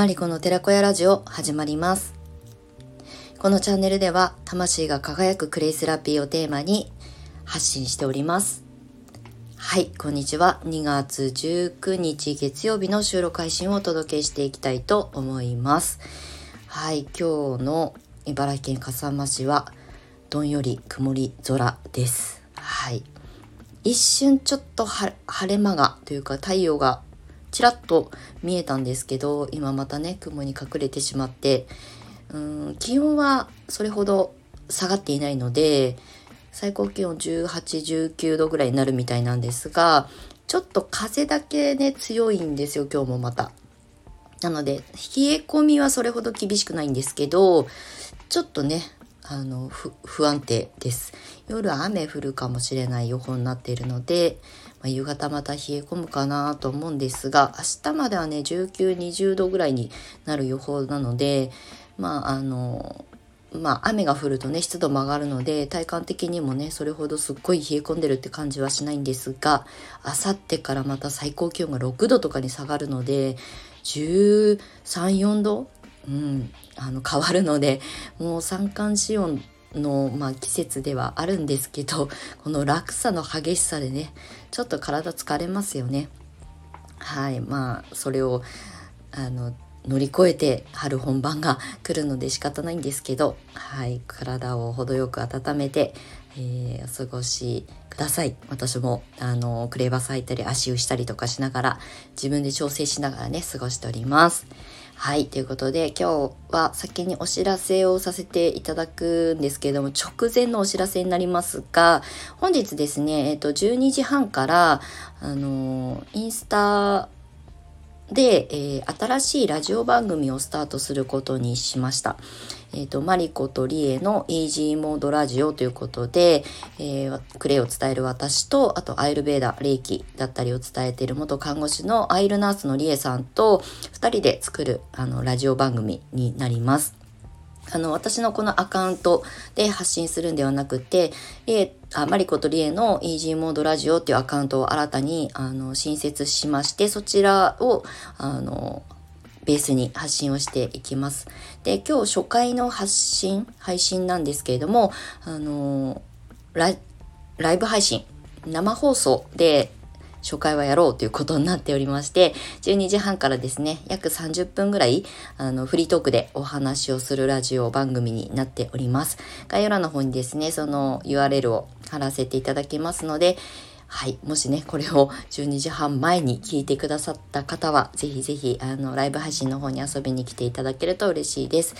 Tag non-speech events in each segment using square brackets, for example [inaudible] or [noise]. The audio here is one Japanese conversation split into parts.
マリコの寺子屋ラジオ始まります。このチャンネルでは魂が輝くクレイセラピーをテーマに発信しております。はい、こんにちは。2月19日月曜日の収録配信をお届けしていきたいと思います。はい、今日の茨城県笠間市はどんより曇り空です。はい。一瞬ちょっと晴れ間がというか太陽がちらっと見えたんですけど今またね雲に隠れてしまってうん気温はそれほど下がっていないので最高気温1819度ぐらいになるみたいなんですがちょっと風だけね強いんですよ今日もまた。なので冷え込みはそれほど厳しくないんですけどちょっとねあの不安定です夜雨降るかもしれない予報になっているので、まあ、夕方また冷え込むかなと思うんですが明日まではね1920度ぐらいになる予報なのでまああのまあ雨が降るとね湿度も上がるので体感的にもねそれほどすっごい冷え込んでるって感じはしないんですがあさってからまた最高気温が6度とかに下がるので13、4度？うん、あの変わるのでもう三寒四温の、まあ、季節ではあるんですけど [laughs] この落差の激しさでねちょっと体疲れますよね。はいまあそれをあの乗り越えて春本番が来るので仕方ないんですけど、はい、体を程よく温めて、えー、お過ごしください私もあのクレーバス入ったり足湯したりとかしながら自分で調整しながらね過ごしておりますはいということで今日は先にお知らせをさせていただくんですけれども直前のお知らせになりますが本日ですね、えっと、12時半からあのインスタで、えー、新しいラジオ番組をスタートすることにしました。えっ、ー、と、マリコとリエのイージーモードラジオということで、えー、クレイを伝える私と、あとアイルベーダ、ー、レイキだったりを伝えている元看護師のアイルナースのリエさんと二人で作るあのラジオ番組になります。あの、私のこのアカウントで発信するんではなくて、えあマリコとリエのイージーモードラジオっていうアカウントを新たにあの新設しまして、そちらをあのベースに発信をしていきます。で、今日初回の発信、配信なんですけれども、あのライブ配信、生放送で初回はやろうということになっておりまして、12時半からですね、約30分ぐらい、あの、フリートークでお話をするラジオ番組になっております。概要欄の方にですね、その URL を貼らせていただきますので、はい。もしね、これを12時半前に聞いてくださった方は、ぜひぜひ、あの、ライブ配信の方に遊びに来ていただけると嬉しいです。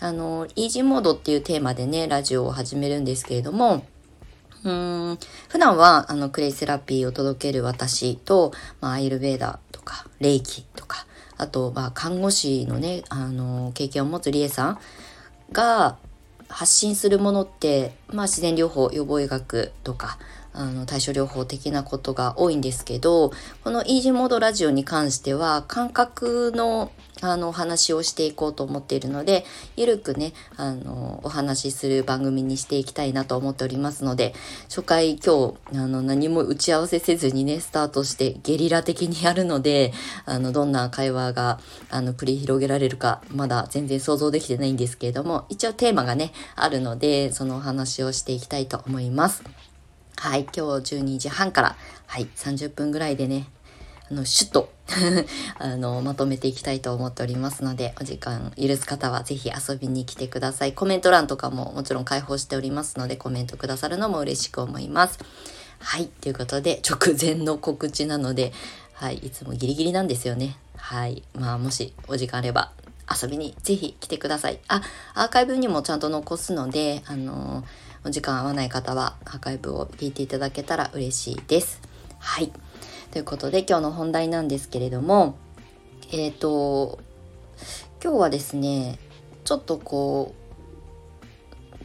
あの、イージーモードっていうテーマでね、ラジオを始めるんですけれども、うん。普段はあのクレイセラピーを届ける私と、まあ、アイルベーダーとか霊気とかあと、まあ、看護師のねあの経験を持つリエさんが発信するものって、まあ、自然療法予防医学とかあの対処療法的なことが多いんですけどこのイージーモードラジオに関しては感覚のあのお話をしていこうと思っているのでゆるくねあのお話しする番組にしていきたいなと思っておりますので初回今日あの何も打ち合わせせずにねスタートしてゲリラ的にやるのであのどんな会話があの繰り広げられるかまだ全然想像できてないんですけれども一応テーマがねあるのでそのお話をしていきたいと思います。はい、今日12時半から、はい、30分ぐらいでね、あの、シュッと [laughs] あの、まとめていきたいと思っておりますので、お時間許す方はぜひ遊びに来てください。コメント欄とかももちろん開放しておりますので、コメントくださるのも嬉しく思います。はい、ということで、直前の告知なので、はい、いつもギリギリなんですよね。はい、まあ、もしお時間あれば、遊びにぜひ来てください。あ、アーカイブにもちゃんと残すので、あのーお時間合わない方はアーカイブを聞いていただけたら嬉しいです。はい。ということで今日の本題なんですけれども、えっ、ー、と、今日はですね、ちょっとこう、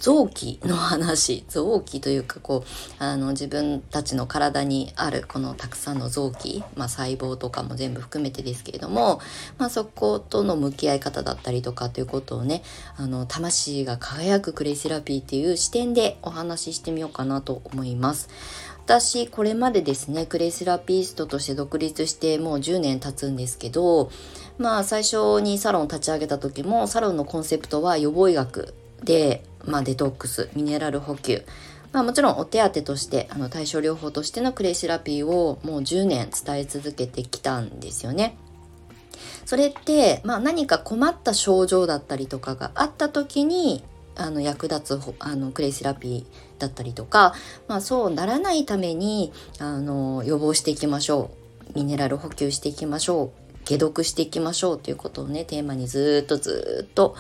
臓器の話臓器というかこうあの自分たちの体にあるこのたくさんの臓器、まあ、細胞とかも全部含めてですけれども、まあ、そことの向き合い方だったりとかということをねあの魂が輝くクレイセラピーっていう視点でお話ししてみようかなと思います。私これまでですねクレイセラピストとして独立してもう10年経つんですけどまあ最初にサロンを立ち上げた時もサロンのコンセプトは予防医学でまあ、デトックスミネラル補給。まあ、もちろんお手当としてあの対症療法としてのクレイセラピーをもう10年伝え続けてきたんですよね。それって、まあ、何か困った症状だったりとかがあった時にあの役立つあのクレイセラピーだったりとか、まあ、そうならないためにあの予防していきましょう。ミネラル補給していきましょう。解毒していきましょうということをねテーマにずっとずっと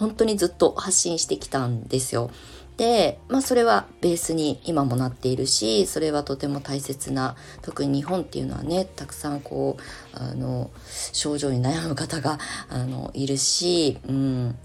本当にずっと発信してきたんですよ。で、まあそれはベースに今もなっているし、それはとても大切な、特に日本っていうのはね、たくさんこう、あの、症状に悩む方が、あの、いるし、うん、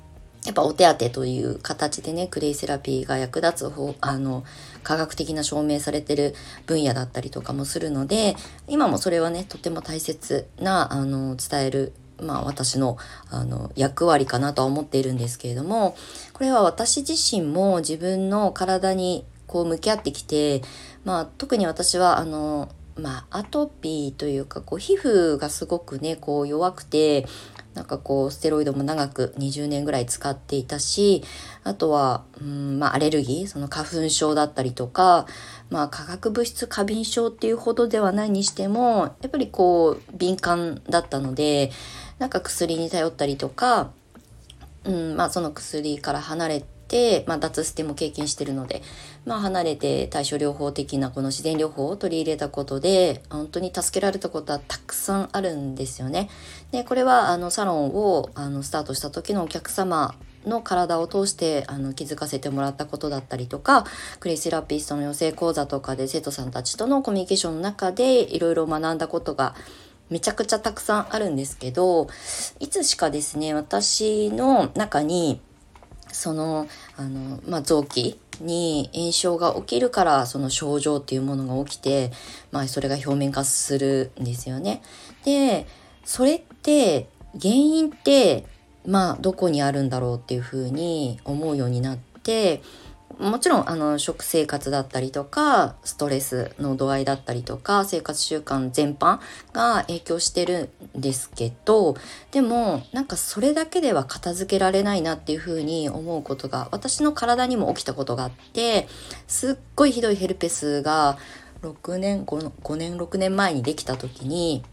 やっぱお手当という形でね、クレイセラピーが役立つ方、あの、科学的な証明されてる分野だったりとかもするので、今もそれはね、とても大切な、あの、伝えるまあ私のあの役割かなとは思っているんですけれどもこれは私自身も自分の体にこう向き合ってきてまあ特に私はあのまあアトピーというかこう皮膚がすごくねこう弱くてなんかこうステロイドも長く20年ぐらい使っていたしあとは、うんまあ、アレルギーその花粉症だったりとか、まあ、化学物質過敏症っていうほどではないにしてもやっぱりこう敏感だったのでなんか薬に頼ったりとか、うんまあ、その薬から離れて、まあ、脱捨ても経験してるので、まあ、離れて対処療法的なこの自然療法を取り入れたことで本当に助けられたことはたくさんあるんですよね。でこれはあのサロンをあのスタートした時のお客様の体を通してあの気づかせてもらったことだったりとかクレイセラピストの養成講座とかで生徒さんたちとのコミュニケーションの中でいろいろ学んだことがめちゃくちゃたくさんあるんですけどいつしかですね私の中にそのあの、まあ、臓器に炎症が起きるからその症状っていうものが起きて、まあ、それが表面化するんですよね。でそれって原因ってまあどこにあるんだろうっていうふうに思うようになってもちろんあの食生活だったりとかストレスの度合いだったりとか生活習慣全般が影響してるんですけどでもなんかそれだけでは片付けられないなっていうふうに思うことが私の体にも起きたことがあってすっごいひどいヘルペスが6年 5, 5年6年前にできた時に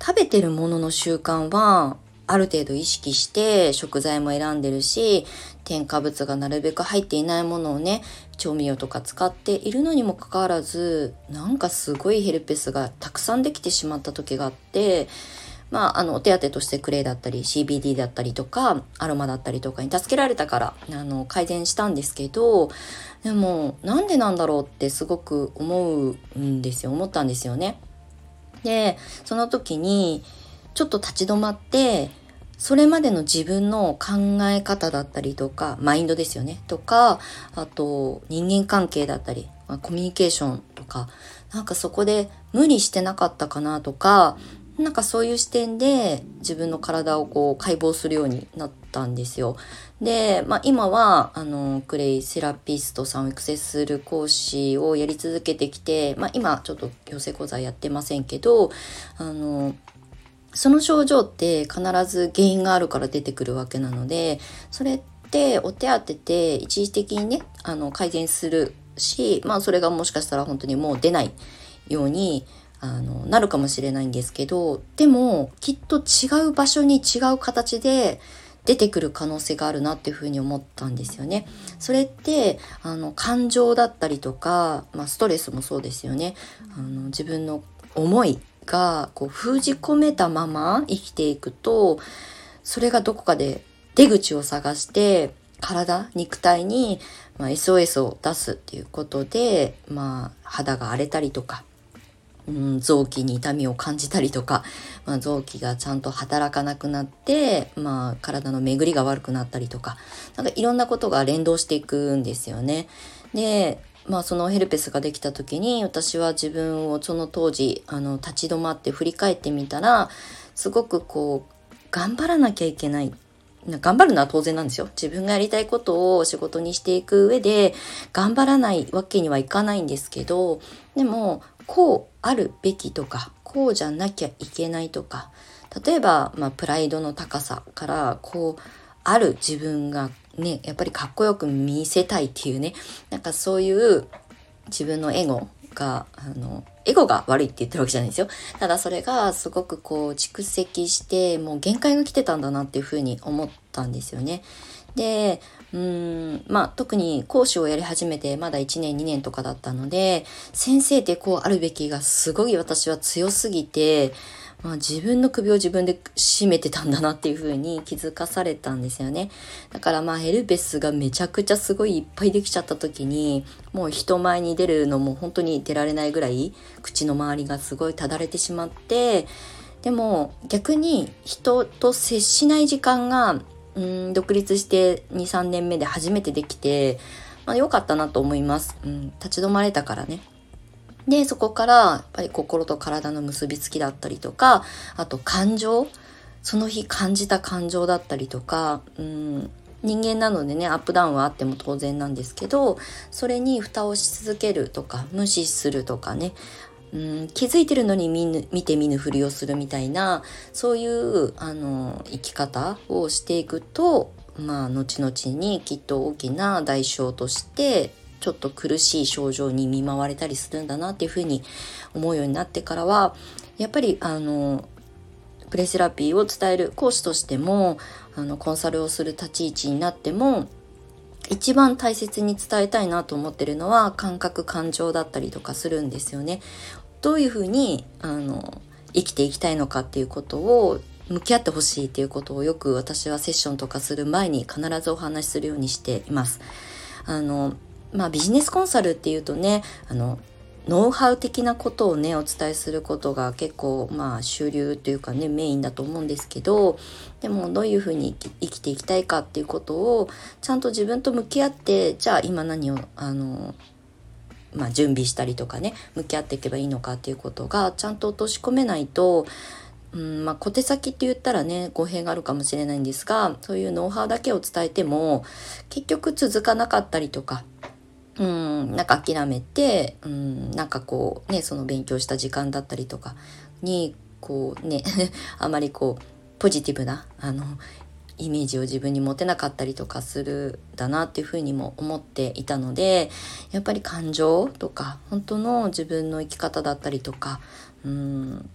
食べてるものの習慣はある程度意識して食材も選んでるし添加物がなるべく入っていないものをね調味料とか使っているのにもかかわらずなんかすごいヘルペスがたくさんできてしまった時があってまあ、あの、お手当としてクレイだったり、CBD だったりとか、アロマだったりとかに助けられたから、あの、改善したんですけど、でも、なんでなんだろうってすごく思うんですよ、思ったんですよね。で、その時に、ちょっと立ち止まって、それまでの自分の考え方だったりとか、マインドですよね。とか、あと人間関係だったり、コミュニケーションとか、なんかそこで無理してなかったかなとか、なんかそういう視点で自分の体をこう解剖するようになったんですよ。で、まあ、今はあのクレイセラピストさんを育成する講師をやり続けてきて、まあ、今ちょっと養成講座やってませんけどあのその症状って必ず原因があるから出てくるわけなのでそれってお手当てて一時的にねあの改善するしまあそれがもしかしたら本当にもう出ないようにあのなるかもしれないんですけどでもきっと違う場所に違う形で出てくる可能性があるなっていうふうに思ったんですよね。それってあの感情だったりとか、まあ、ストレスもそうですよね。あの自分の思いがこう封じ込めたまま生きていくとそれがどこかで出口を探して体肉体に、まあ、SOS を出すっていうことで、まあ、肌が荒れたりとかうん、臓器に痛みを感じたりとか、まあ、臓器がちゃんと働かなくなって、まあ、体の巡りが悪くなったりとかなんかいろんなことが連動していくんですよね。でまあそのヘルペスができた時に私は自分をその当時あの立ち止まって振り返ってみたらすごくこう頑張らなきゃいけない頑張るのは当然なんですよ。自分がやりたいことを仕事にしていく上で頑張らないわけにはいかないんですけどでもこうあるべきとかこうじゃなきゃいけないとか例えば、まあ、プライドの高さからこうある自分がねやっぱりかっこよく見せたいっていうね。なんかそういう自分のエゴがあのエゴが悪いって言ってるわけじゃないですよ。ただそれがすごくこう蓄積してもう限界が来てたんだなっていうふうに思ったんですよね。でうんまあ特に講師をやり始めてまだ1年2年とかだったので先生ってこうあるべきがすごい私は強すぎてまあ、自分の首を自分で絞めてたんだなっていう風に気づかされたんですよね。だからまあヘルペスがめちゃくちゃすごいいっぱいできちゃった時にもう人前に出るのも本当に出られないぐらい口の周りがすごいただれてしまってでも逆に人と接しない時間がうん独立して23年目で初めてできて、まあ、良かったなと思います。うん、立ち止まれたからね。で、そこからやっぱり心と体の結びつきだったりとか、あと感情、その日感じた感情だったりとか、うん、人間なのでね、アップダウンはあっても当然なんですけど、それに蓋をし続けるとか、無視するとかね、うん、気づいてるのに見ぬ見て見ぬふりをするみたいなそういうあの生き方をしていくとまあ後々にきっと大きな代償としてちょっと苦しい症状に見舞われたりするんだなっていうふうに思うようになってからはやっぱりあのプレセラピーを伝える講師としてもあのコンサルをする立ち位置になっても一番大切に伝えたいなと思ってるのは感覚感情だったりとかするんですよね。どういうふうにあの生きていきたいのかっていうことを向き合ってほしいっていうことをよく私はセッションとかする前に必ずお話しするようにしています。あのまあビジネスコンサルっていうとねあのノウハウ的なことをねお伝えすることが結構まあ主流というかねメインだと思うんですけどでもどういうふうに生きていきたいかっていうことをちゃんと自分と向き合ってじゃあ今何をあのまあ、準備したりとかね向き合っていけばいいのかっていうことがちゃんと落とし込めないとうんまあ、小手先って言ったらね語弊があるかもしれないんですがそういうノウハウだけを伝えても結局続かなかったりとかうんなんか諦めてうんなんかこうねその勉強した時間だったりとかにこうね [laughs] あまりこうポジティブなあのイメージを自分に持てなかったりとかするだなっていうふうにも思っていたのでやっぱり感情とか本当の自分の生き方だったりとかうん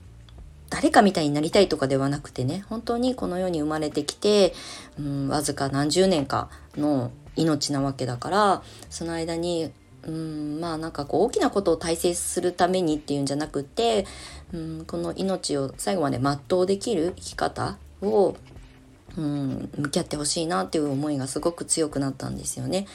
誰かみたいになりたいとかではなくてね本当にこの世に生まれてきてうんわずか何十年かの命なわけだからその間にうんまあなんかこう大きなことを大切するためにっていうんじゃなくてうんこの命を最後まで全うできる生き方をうん向き合ってほしいなっていう思いがすごく強くなったんですよね。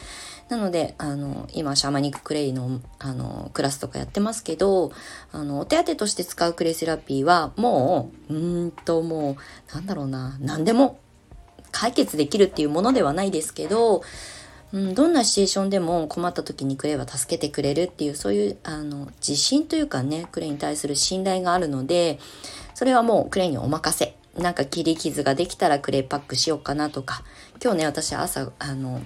なのであの今シャーマニッククレイのあのクラスとかやってますけどあのお手当として使うクレイセラピーはもううんともうなんだろうな何でも解決できるっていうものではないですけど、うん、どんなシチュエーションでも困った時にクレイは助けてくれるっていうそういうあの自信というかねクレイに対する信頼があるのでそれはもうクレイにお任せなんか切り傷ができたらクレイパックしようかなとか今日ね私朝あの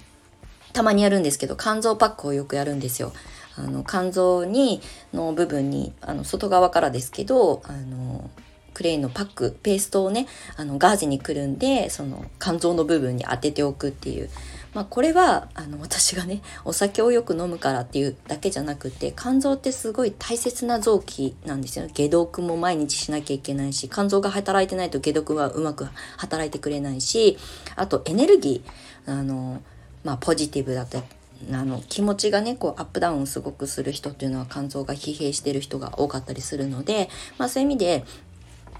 たまにやるんですけど肝臓パックをよくやるんですよ。あの肝臓にの部分にあの外側からですけどあのクレイのパックペーストをねあのガーゼにくるんでその肝臓の部分に当てておくっていう、まあ、これはあの私がねお酒をよく飲むからっていうだけじゃなくて肝臓ってすごい大切な臓器なんですよ解毒も毎日しなきゃいけないし肝臓が働いてないと解毒はうまく働いてくれないしあとエネルギーあのまあポジティブだったりあの気持ちがねこうアップダウンすごくする人っていうのは肝臓が疲弊してる人が多かったりするので、まあ、そういう意味で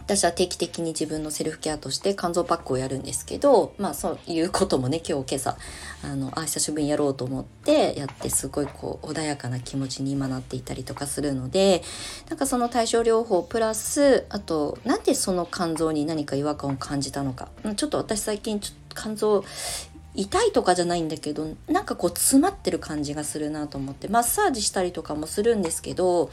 私は定期的に自分のセルフケアとして肝臓パックをやるんですけどまあそういうこともね今日今朝あのあ久しぶりにやろうと思ってやってすごいこう穏やかな気持ちに今なっていたりとかするのでなんかその対症療法プラスあとなんでその肝臓に何か違和感を感じたのか。ちょっと私最近ちょっと肝臓痛いとかじゃないんだけどなんかこう詰まってる感じがするなと思ってマッサージしたりとかもするんですけど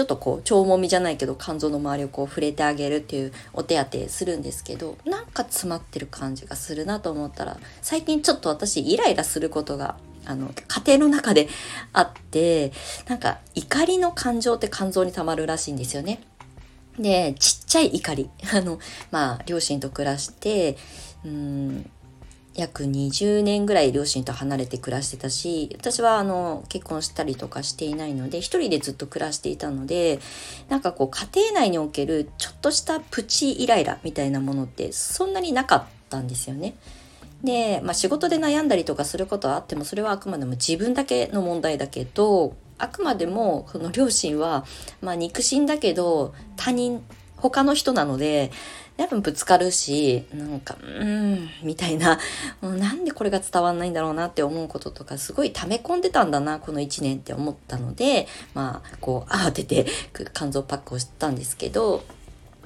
ちょっとこう腸もみじゃないけど肝臓の周りをこう触れてあげるっていうお手当てするんですけどなんか詰まってる感じがするなと思ったら最近ちょっと私イライラすることがあの家庭の中であってなんか怒りの感情って肝臓にたまるらしいんですよね。でちっちゃい怒り [laughs] あのまあ両親と暮らしてうん約20年ぐらい両親と離れて暮らしてたし私はあの結婚したりとかしていないので一人でずっと暮らしていたのでなんかこう家庭内におけるちょっとしたプチイライラみたいなものってそんなになかったんですよね。で、まあ、仕事で悩んだりとかすることはあってもそれはあくまでも自分だけの問題だけどあくまでもこの両親は、まあ、肉親だけど他人他の人なのでやっぱぶつかるし、なんか、うーん、みたいな、[laughs] もうなんでこれが伝わんないんだろうなって思うこととか、すごい溜め込んでたんだな、この1年って思ったので、まあ、こう、慌てて肝臓パックをしたんですけど、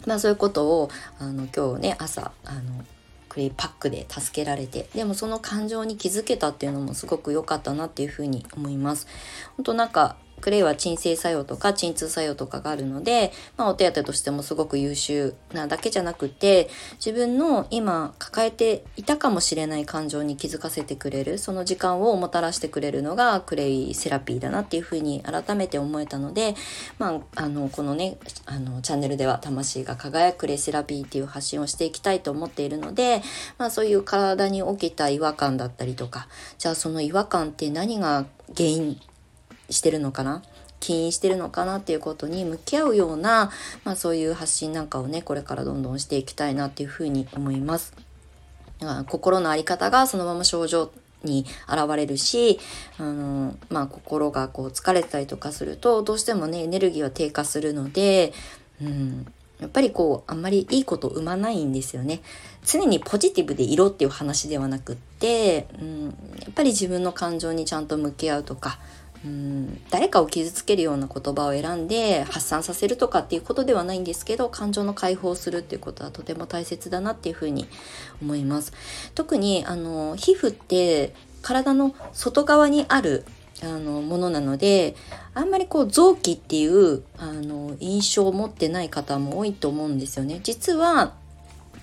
まあそういうことを、あの、今日ね、朝、あの、クレイパックで助けられてでもその感情に気づけたっていうのもすごく良かったなっていうふうに思います。本当なんかクレイは鎮静作用とか鎮痛作用とかがあるので、まあ、お手当としてもすごく優秀なだけじゃなくて自分の今抱えていたかもしれない感情に気づかせてくれるその時間をもたらしてくれるのがクレイセラピーだなっていうふうに改めて思えたので、まあ、あのこのねあのチャンネルでは魂が輝くクレイセラピーっていう発信をしていきたいと思っているので、まあ、そういう体に起きた違和感だったりとかじゃあその違和感って何が原因してるのかな？起因してるのかなっていうことに向き合うような、まあ、そういう発信なんかをねこれからどんどんしていきたいなっていうふうに思います。心の在り方がそのまま症状に現れるし、あのまあ、心がこう疲れたりとかするとどうしてもねエネルギーは低下するので、うん、やっぱりこうあんまりいいこと生まないんですよね。常にポジティブでいろっていう話ではなくって、うん、やっぱり自分の感情にちゃんと向き合うとかうん誰かを傷つけるような言葉を選んで発散させるとかっていうことではないんですけど感情の解放するっていうことはとても大切だなっていうふうに思います。特にあの皮膚って体の外側にあるあのものなのであんまりこう臓器っていうあの印象を持ってない方も多いと思うんですよね。実は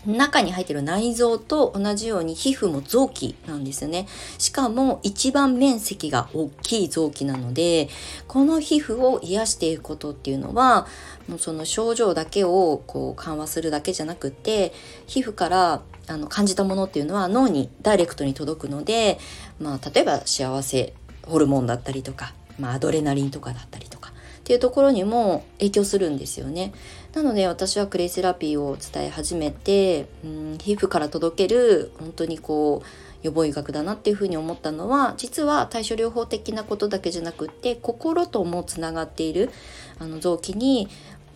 中に入ってる内臓と同じように皮膚も臓器なんですよね。しかも一番面積が大きい臓器なので、この皮膚を癒していくことっていうのは、もうその症状だけをこう緩和するだけじゃなくて、皮膚からあの感じたものっていうのは脳にダイレクトに届くので、まあ例えば幸せホルモンだったりとか、まあアドレナリンとかだったりとか、っていうところにも影響するんですよね。なので私はクレイセラピーを伝え始めて、うん、皮膚から届ける本当にこう予防医学だなっていうふうに思ったのは実は対処療法的なことだけじゃなくって心ともつながっているあの臓器に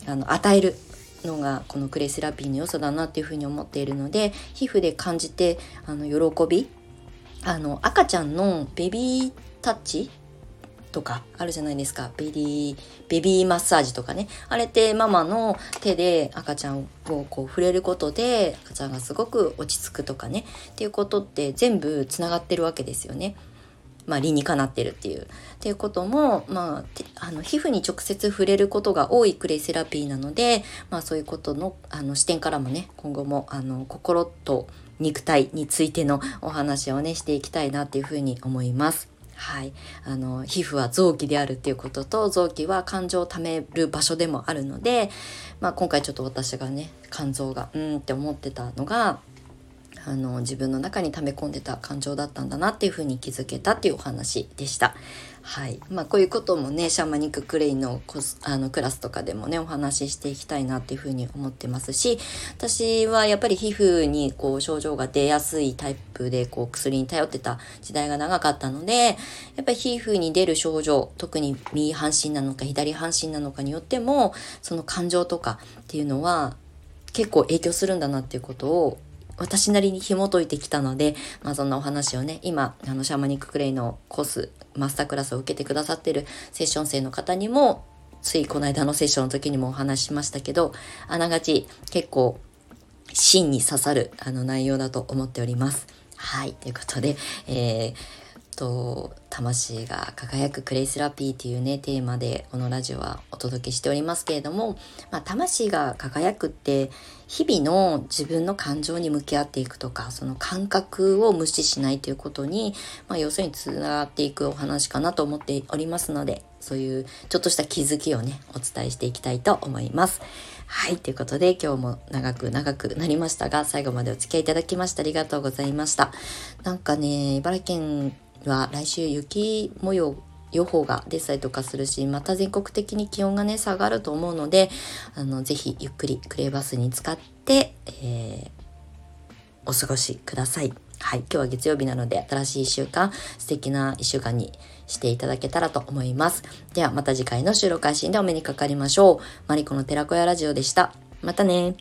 あの与えるのがこのクレイセラピーの良さだなっていうふうに思っているので皮膚で感じてあの喜びあの赤ちゃんのベビータッチとかあるじゃないですか。ベビー、ベビーマッサージとかね。あれってママの手で赤ちゃんをこう触れることで赤ちゃんがすごく落ち着くとかね。っていうことって全部つながってるわけですよね。まあ、理にかなってるっていう。っていうことも、まあ、あの皮膚に直接触れることが多いクレイセラピーなので、まあ、そういうことのあの視点からもね今後もあの心と肉体についてのお話をねしていきたいなっていうふうに思います。はい、あの皮膚は臓器であるっていうことと臓器は感情をためる場所でもあるので、まあ、今回ちょっと私がね肝臓がうんって思ってたのがあの自分の中に溜め込んでた感情だったんだなっていうふうに気づけたっていうお話でした。はいまあ、こういうこともねシャーマニッククレイのコスあのクラスとかでもねお話ししていきたいなっていうふうに思ってますし私はやっぱり皮膚にこう症状が出やすいタイプでこう薬に頼ってた時代が長かったのでやっぱり皮膚に出る症状特に右半身なのか左半身なのかによってもその感情とかっていうのは結構影響するんだなっていうことを私なりに紐解いてきたので、まあ、そんなお話をね今あのシャーマニッククレイのコースマスタークラスを受けてくださってるセッション生の方にもついこの間のセッションの時にもお話ししましたけどあながち結構芯に刺さるあの内容だと思っております。はい。ということで、えー、と魂が輝くクレイセラピーっていうねテーマでこのラジオはお届けしておりますけれども、まあ、魂が輝くって日々の自分の感情に向き合っていくとかその感覚を無視しないということに、まあ、要するにつながっていくお話かなと思っておりますのでそういうちょっとした気づきをねお伝えしていきたいと思います。はい。ということで、今日も長く長くなりましたが、最後までお付き合いいただきましてありがとうございました。なんかね、茨城県は来週雪模様予報が出たりとかするし、また全国的に気温がね、下がると思うので、あの、ぜひゆっくりクレーバスに使って、えー、お過ごしください。はい。今日は月曜日なので、新しい1週間、素敵な1週間にしていただけたらと思います。では、また次回の収録配信でお目にかかりましょう。マリコの寺子屋ラジオでした。またね